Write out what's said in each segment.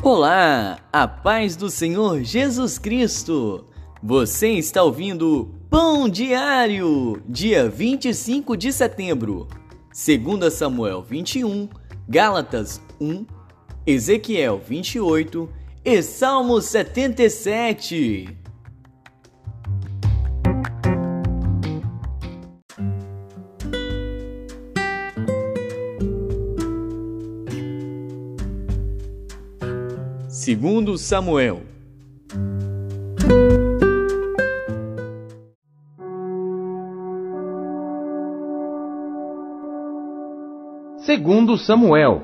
Olá, a paz do Senhor Jesus Cristo. Você está ouvindo Pão Diário, dia 25 de setembro. 2 Samuel 21, Gálatas 1, Ezequiel 28 e Salmo 77. Segundo Samuel. Segundo Samuel,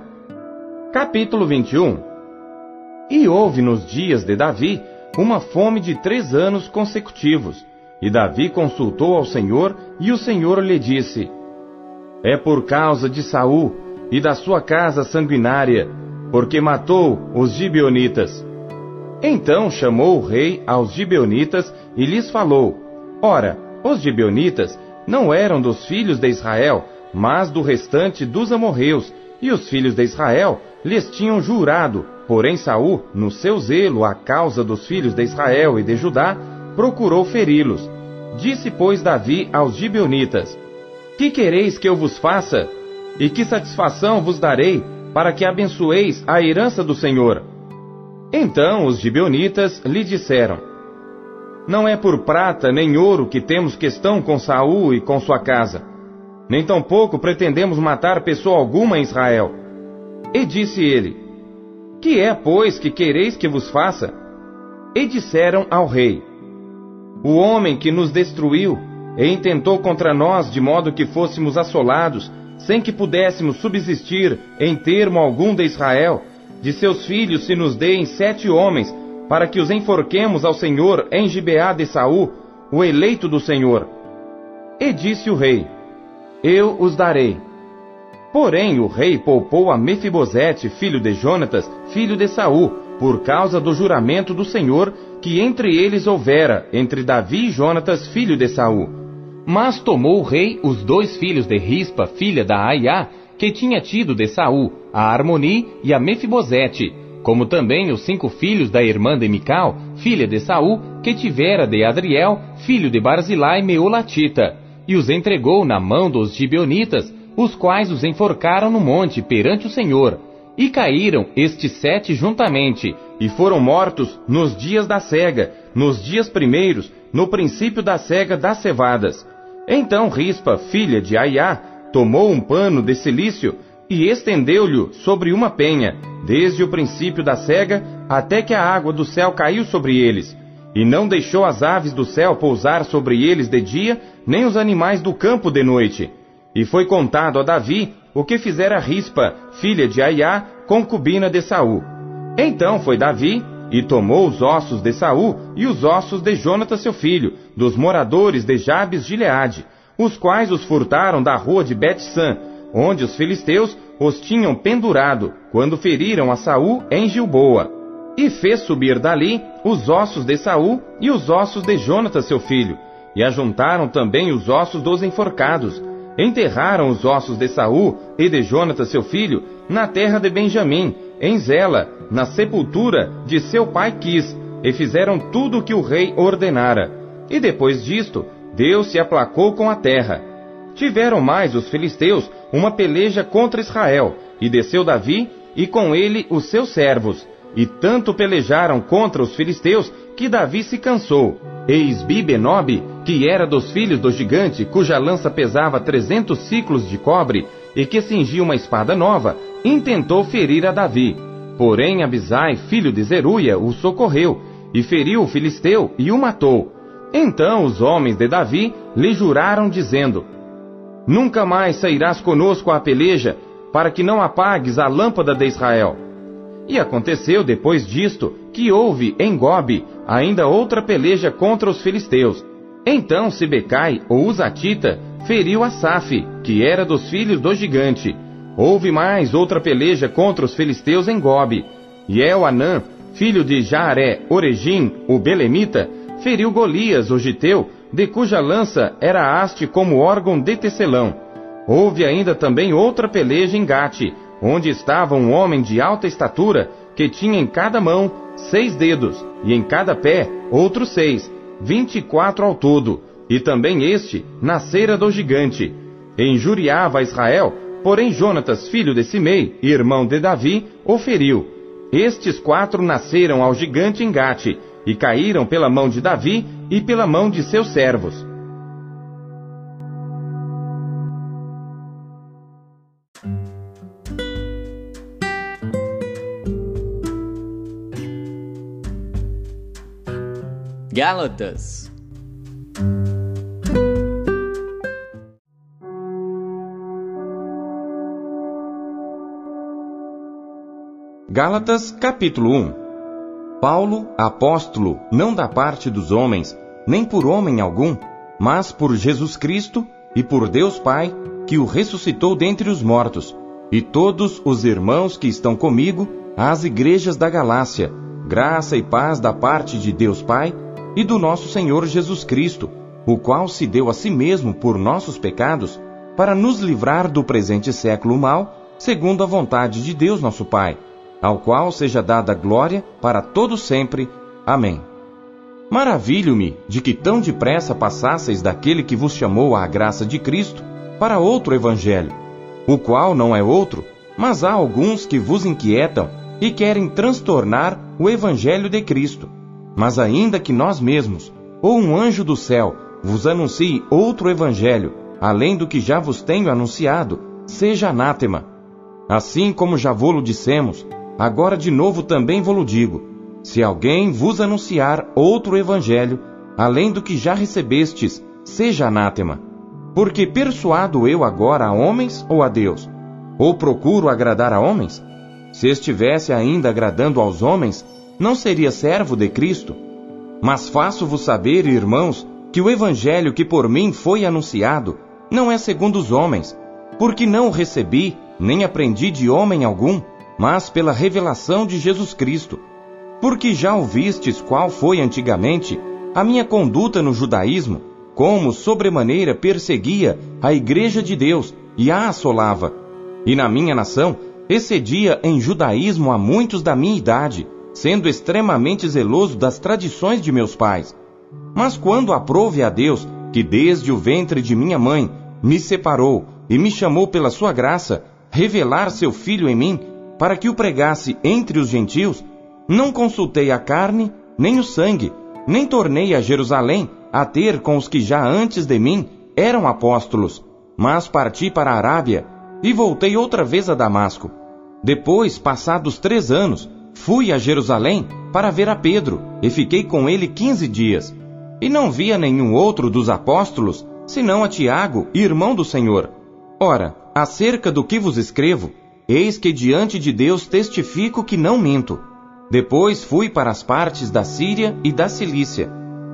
capítulo 21. E houve nos dias de Davi uma fome de três anos consecutivos. E Davi consultou ao Senhor, e o Senhor lhe disse: É por causa de Saul e da sua casa sanguinária porque matou os gibeonitas. Então chamou o rei aos gibeonitas e lhes falou: Ora, os gibeonitas não eram dos filhos de Israel, mas do restante dos amorreus, e os filhos de Israel lhes tinham jurado, porém Saul, no seu zelo à causa dos filhos de Israel e de Judá, procurou feri-los. Disse, pois, Davi aos gibeonitas: Que quereis que eu vos faça? E que satisfação vos darei para que abençoeis a herança do Senhor. Então os gibeonitas lhe disseram: Não é por prata nem ouro que temos questão com Saul e com sua casa, nem tampouco pretendemos matar pessoa alguma em Israel. E disse ele: Que é, pois, que quereis que vos faça? E disseram ao rei: O homem que nos destruiu e intentou contra nós de modo que fôssemos assolados, sem que pudéssemos subsistir em termo algum de Israel, de seus filhos se nos deem sete homens, para que os enforquemos ao Senhor em Gibeá de Saul, o eleito do Senhor. E disse o rei: Eu os darei. Porém o rei poupou a Mefibosete, filho de Jonatas, filho de Saul, por causa do juramento do Senhor que entre eles houvera, entre Davi e Jonatas, filho de Saul mas tomou o rei os dois filhos de Rispa, filha da Aiá, que tinha tido de Saul, a Armoni e a Mefibosete, como também os cinco filhos da irmã de Mical, filha de Saul, que tivera de Adriel, filho de Barzilai Meolatita, e os entregou na mão dos gibeonitas, os quais os enforcaram no monte perante o Senhor. E caíram estes sete juntamente, e foram mortos nos dias da cega, nos dias primeiros, no princípio da cega das cevadas. Então Rispa, filha de Aiá, tomou um pano de silício e estendeu-lhe sobre uma penha, desde o princípio da cega até que a água do céu caiu sobre eles, e não deixou as aves do céu pousar sobre eles de dia, nem os animais do campo de noite. E foi contado a Davi o que fizera Rispa, filha de Aiá, concubina de Saul. Então foi Davi e tomou os ossos de Saul e os ossos de Jonatas seu filho, dos moradores de Jabes de Leade, os quais os furtaram da rua de Bet-San, onde os filisteus os tinham pendurado, quando feriram a Saul em Gilboa. E fez subir dali os ossos de Saul e os ossos de Jonatas seu filho, e ajuntaram também os ossos dos enforcados. Enterraram os ossos de Saul e de Jonatas seu filho na terra de Benjamim, em Zela, na sepultura de seu pai quis, e fizeram tudo o que o rei ordenara. E depois disto, Deus se aplacou com a terra. Tiveram mais os filisteus uma peleja contra Israel, e desceu Davi, e com ele os seus servos. E tanto pelejaram contra os filisteus, que Davi se cansou. E Isbi Benob, que era dos filhos do gigante, cuja lança pesava trezentos ciclos de cobre, e que cingia uma espada nova, intentou ferir a Davi. Porém Abisai, filho de Zeruia, o socorreu, e feriu o filisteu e o matou. Então os homens de Davi lhe juraram, dizendo: Nunca mais sairás conosco à peleja, para que não apagues a lâmpada de Israel. E aconteceu depois disto que houve em Gobe ainda outra peleja contra os filisteus. Então Sibecai, o Uzatita, feriu Asaf, que era dos filhos do gigante. Houve mais outra peleja contra os filisteus em Gobe. E Anã, filho de Jaaré Oregim, o Belemita, feriu Golias, o Giteu, de cuja lança era haste como órgão de tecelão. Houve ainda também outra peleja em Gate, onde estava um homem de alta estatura, que tinha em cada mão seis dedos, e em cada pé outros seis, vinte e quatro ao todo, e também este nascera do gigante. Injuriava Israel, porém Jonatas, filho de Simei, irmão de Davi, o feriu. Estes quatro nasceram ao gigante em Gate, e caíram pela mão de Davi e pela mão de seus servos. Gálatas. Gálatas capítulo 1 Paulo, apóstolo, não da parte dos homens, nem por homem algum, mas por Jesus Cristo e por Deus Pai, que o ressuscitou dentre os mortos, e todos os irmãos que estão comigo, às igrejas da Galácia, graça e paz da parte de Deus Pai e do nosso Senhor Jesus Cristo, o qual se deu a si mesmo por nossos pecados, para nos livrar do presente século mal, segundo a vontade de Deus nosso Pai, ao qual seja dada glória para todo sempre. Amém. Maravilho-me de que tão depressa passasseis daquele que vos chamou à graça de Cristo para outro evangelho, o qual não é outro, mas há alguns que vos inquietam e querem transtornar o evangelho de Cristo. Mas ainda que nós mesmos, ou um anjo do céu, vos anuncie outro evangelho, além do que já vos tenho anunciado, seja anátema. Assim como já vô-lo dissemos, agora de novo também vô-lo digo: se alguém vos anunciar outro evangelho, além do que já recebestes, seja anátema. Porque persuado eu agora a homens ou a Deus? Ou procuro agradar a homens? Se estivesse ainda agradando aos homens, não seria servo de Cristo? Mas faço-vos saber, irmãos, que o evangelho que por mim foi anunciado não é segundo os homens, porque não o recebi, nem aprendi de homem algum, mas pela revelação de Jesus Cristo. Porque já ouvistes qual foi antigamente a minha conduta no judaísmo, como sobremaneira perseguia a igreja de Deus e a assolava. E na minha nação excedia em judaísmo a muitos da minha idade, sendo extremamente zeloso das tradições de meus pais. Mas quando aprove a Deus, que desde o ventre de minha mãe me separou e me chamou pela sua graça, revelar seu filho em mim, para que o pregasse entre os gentios, não consultei a carne, nem o sangue, nem tornei a Jerusalém a ter com os que já antes de mim eram apóstolos, mas parti para a Arábia e voltei outra vez a Damasco. Depois, passados três anos, Fui a Jerusalém para ver a Pedro e fiquei com ele quinze dias. E não via nenhum outro dos apóstolos, senão a Tiago, irmão do Senhor. Ora, acerca do que vos escrevo, eis que diante de Deus testifico que não minto. Depois fui para as partes da Síria e da Cilícia,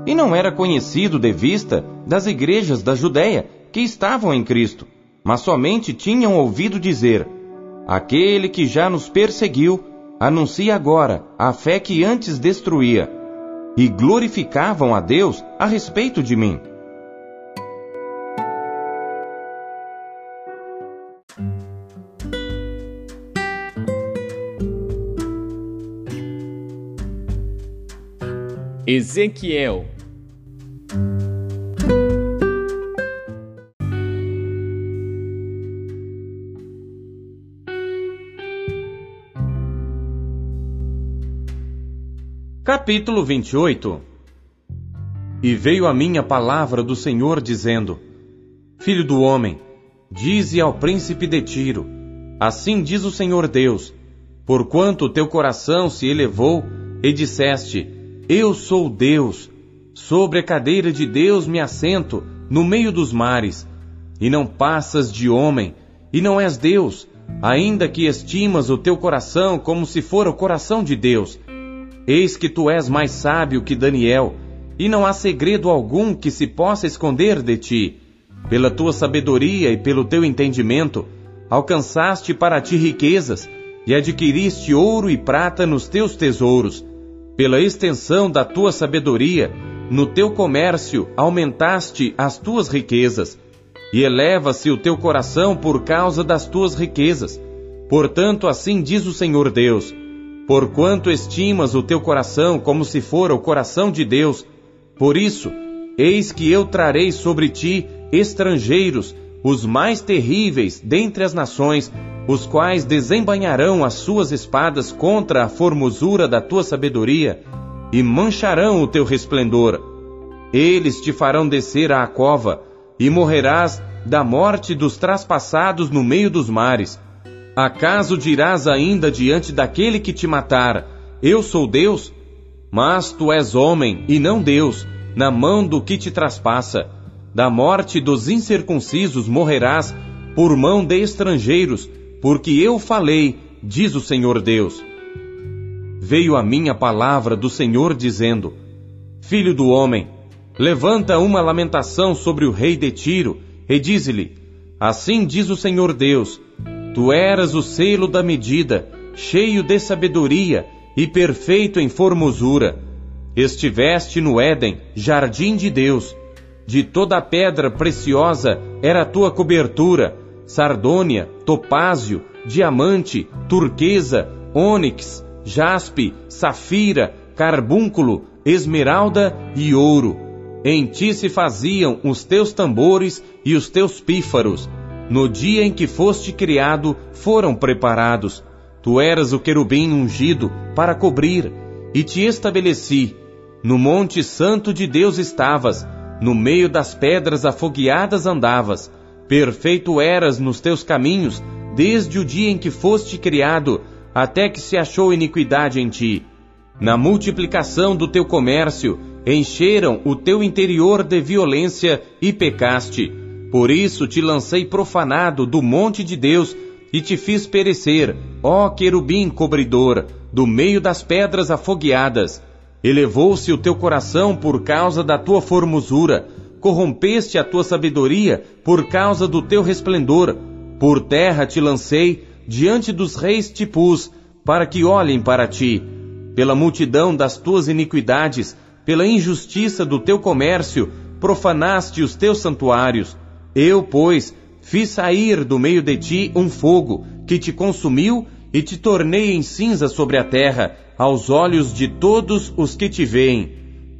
e não era conhecido de vista das igrejas da Judéia que estavam em Cristo, mas somente tinham ouvido dizer: Aquele que já nos perseguiu anuncia agora a fé que antes destruía, e glorificavam a Deus a respeito de mim. Ezequiel. Capítulo 28 E veio a mim a palavra do Senhor dizendo: Filho do homem, dize ao príncipe de Tiro: Assim diz o Senhor Deus: Porquanto teu coração se elevou e disseste: Eu sou Deus, sobre a cadeira de Deus me assento no meio dos mares, e não passas de homem, e não és Deus, ainda que estimas o teu coração como se fora o coração de Deus Eis que tu és mais sábio que Daniel, e não há segredo algum que se possa esconder de ti. Pela tua sabedoria e pelo teu entendimento, alcançaste para ti riquezas, e adquiriste ouro e prata nos teus tesouros. Pela extensão da tua sabedoria, no teu comércio aumentaste as tuas riquezas, e eleva-se o teu coração por causa das tuas riquezas. Portanto, assim diz o Senhor Deus: Porquanto estimas o teu coração como se fora o coração de Deus, por isso, eis que eu trarei sobre ti estrangeiros, os mais terríveis dentre as nações, os quais desembanharão as suas espadas contra a formosura da tua sabedoria e mancharão o teu resplendor. Eles te farão descer à cova e morrerás da morte dos traspassados no meio dos mares. Acaso dirás ainda diante daquele que te matar: Eu sou Deus? Mas tu és homem e não Deus, na mão do que te traspassa. Da morte dos incircuncisos morrerás por mão de estrangeiros, porque eu falei, diz o Senhor Deus. Veio a minha palavra do Senhor dizendo: Filho do homem, levanta uma lamentação sobre o rei de Tiro e dize-lhe: Assim diz o Senhor Deus: Tu eras o selo da medida, cheio de sabedoria e perfeito em formosura. Estiveste no Éden, jardim de Deus. De toda pedra preciosa era a tua cobertura: sardônia, topázio, diamante, turquesa, ônix, jaspe, safira, carbúnculo, esmeralda e ouro em ti se faziam os teus tambores e os teus pífaros. No dia em que foste criado, foram preparados. Tu eras o querubim ungido para cobrir, e te estabeleci. No monte santo de Deus estavas, no meio das pedras afogueadas andavas. Perfeito eras nos teus caminhos, desde o dia em que foste criado, até que se achou iniquidade em ti. Na multiplicação do teu comércio, encheram o teu interior de violência e pecaste. Por isso te lancei profanado do monte de Deus e te fiz perecer, ó querubim cobridor, do meio das pedras afogueadas. Elevou-se o teu coração por causa da tua formosura, corrompeste a tua sabedoria por causa do teu resplendor. Por terra te lancei, diante dos reis te pus, para que olhem para ti. Pela multidão das tuas iniquidades, pela injustiça do teu comércio, profanaste os teus santuários. Eu, pois, fiz sair do meio de ti um fogo, que te consumiu e te tornei em cinza sobre a terra, aos olhos de todos os que te veem.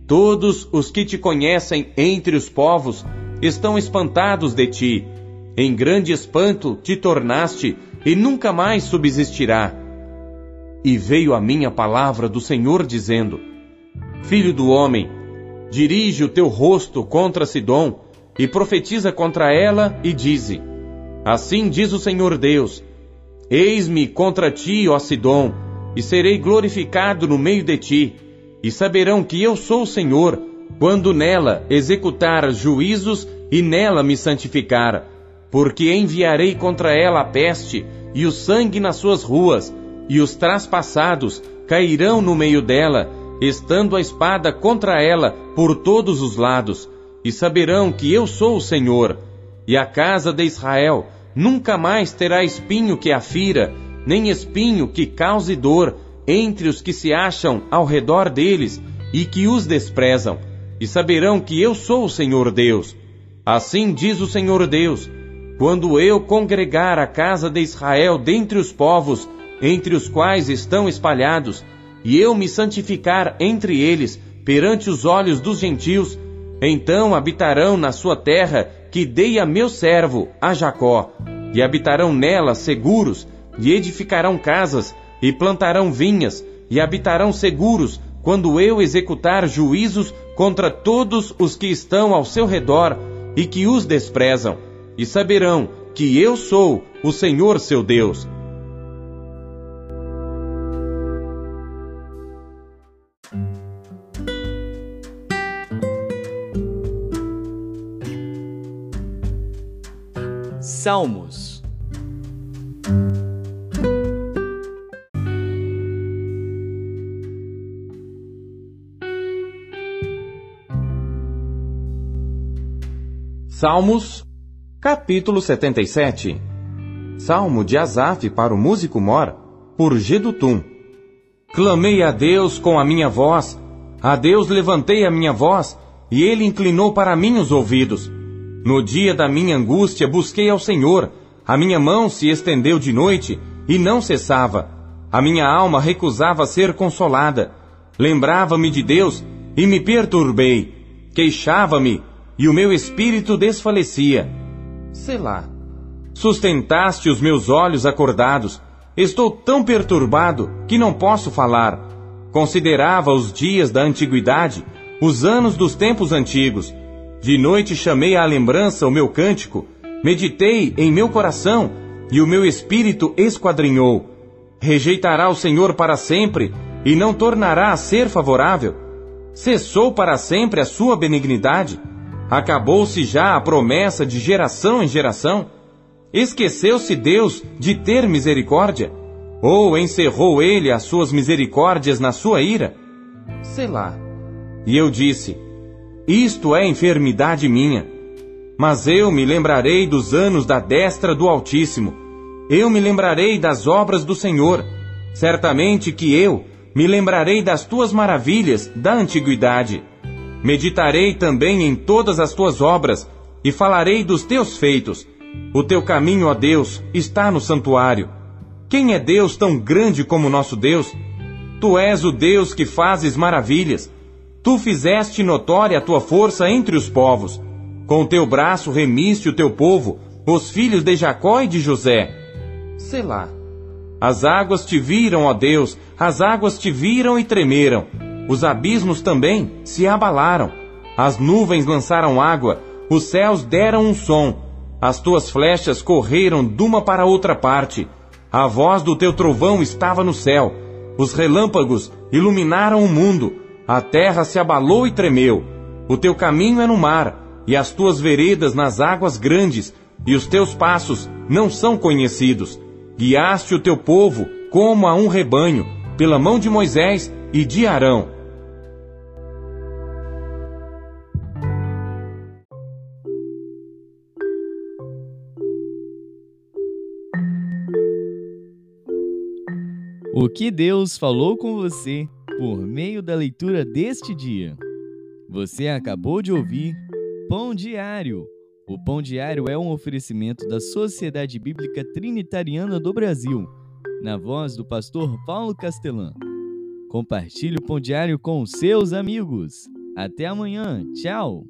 Todos os que te conhecem entre os povos estão espantados de ti. Em grande espanto te tornaste e nunca mais subsistirá. E veio a minha palavra do Senhor dizendo: Filho do homem, dirige o teu rosto contra Sidom e profetiza contra ela e dize: Assim diz o Senhor Deus: Eis-me contra ti, ó Sidom, e serei glorificado no meio de ti, e saberão que eu sou o Senhor, quando nela executar juízos e nela me santificar, porque enviarei contra ela a peste e o sangue nas suas ruas, e os traspassados cairão no meio dela, estando a espada contra ela por todos os lados, e saberão que eu sou o Senhor. E a casa de Israel nunca mais terá espinho que a fira, nem espinho que cause dor entre os que se acham ao redor deles e que os desprezam, e saberão que eu sou o Senhor Deus. Assim diz o Senhor Deus: quando eu congregar a casa de Israel dentre os povos, entre os quais estão espalhados, e eu me santificar entre eles perante os olhos dos gentios, então habitarão na sua terra que dei a meu servo, a Jacó, e habitarão nela seguros, e edificarão casas, e plantarão vinhas, e habitarão seguros, quando eu executar juízos contra todos os que estão ao seu redor e que os desprezam, e saberão que eu sou o Senhor seu Deus Salmos. Salmos, capítulo 77. Salmo de Asaf para o músico mor, por Gedutum. Clamei a Deus com a minha voz, a Deus levantei a minha voz, e ele inclinou para mim os ouvidos. No dia da minha angústia busquei ao Senhor, a minha mão se estendeu de noite e não cessava. A minha alma recusava ser consolada. Lembrava-me de Deus e me perturbei. Queixava-me e o meu espírito desfalecia. Selá. Sustentaste os meus olhos acordados. Estou tão perturbado que não posso falar. Considerava os dias da antiguidade, os anos dos tempos antigos. De noite chamei à lembrança o meu cântico, meditei em meu coração e o meu espírito esquadrinhou. Rejeitará o Senhor para sempre e não tornará a ser favorável? Cessou para sempre a sua benignidade? Acabou-se já a promessa de geração em geração? Esqueceu-se Deus de ter misericórdia? Ou encerrou ele as suas misericórdias na sua ira? Selá. E eu disse: Isto é enfermidade minha. Mas eu me lembrarei dos anos da destra do Altíssimo. Eu me lembrarei das obras do Senhor. Certamente que eu me lembrarei das tuas maravilhas da antiguidade. Meditarei também em todas as tuas obras e falarei dos teus feitos. O teu caminho, ó Deus, está no santuário. Quem é Deus tão grande como nosso Deus? Tu és o Deus que fazes maravilhas. Tu fizeste notória a tua força entre os povos. Com teu braço remiste o teu povo, os filhos de Jacó e de José. Selá. As águas te viram, ó Deus, as águas te viram e tremeram. Os abismos também se abalaram. As nuvens lançaram água, os céus deram um som. As tuas flechas correram de uma para outra parte. A voz do teu trovão estava no céu. Os relâmpagos iluminaram o mundo. A terra se abalou e tremeu. O teu caminho é no mar, e as tuas veredas nas águas grandes, e os teus passos não são conhecidos. Guiaste o teu povo como a um rebanho, pela mão de Moisés e de Arão. O que Deus falou com você por meio da leitura deste dia? Você acabou de ouvir Pão Diário. O Pão Diário é um oferecimento da Sociedade Bíblica Trinitariana do Brasil, na voz do pastor Paulo Castelã. Compartilhe o Pão Diário com seus amigos. Até amanhã. Tchau.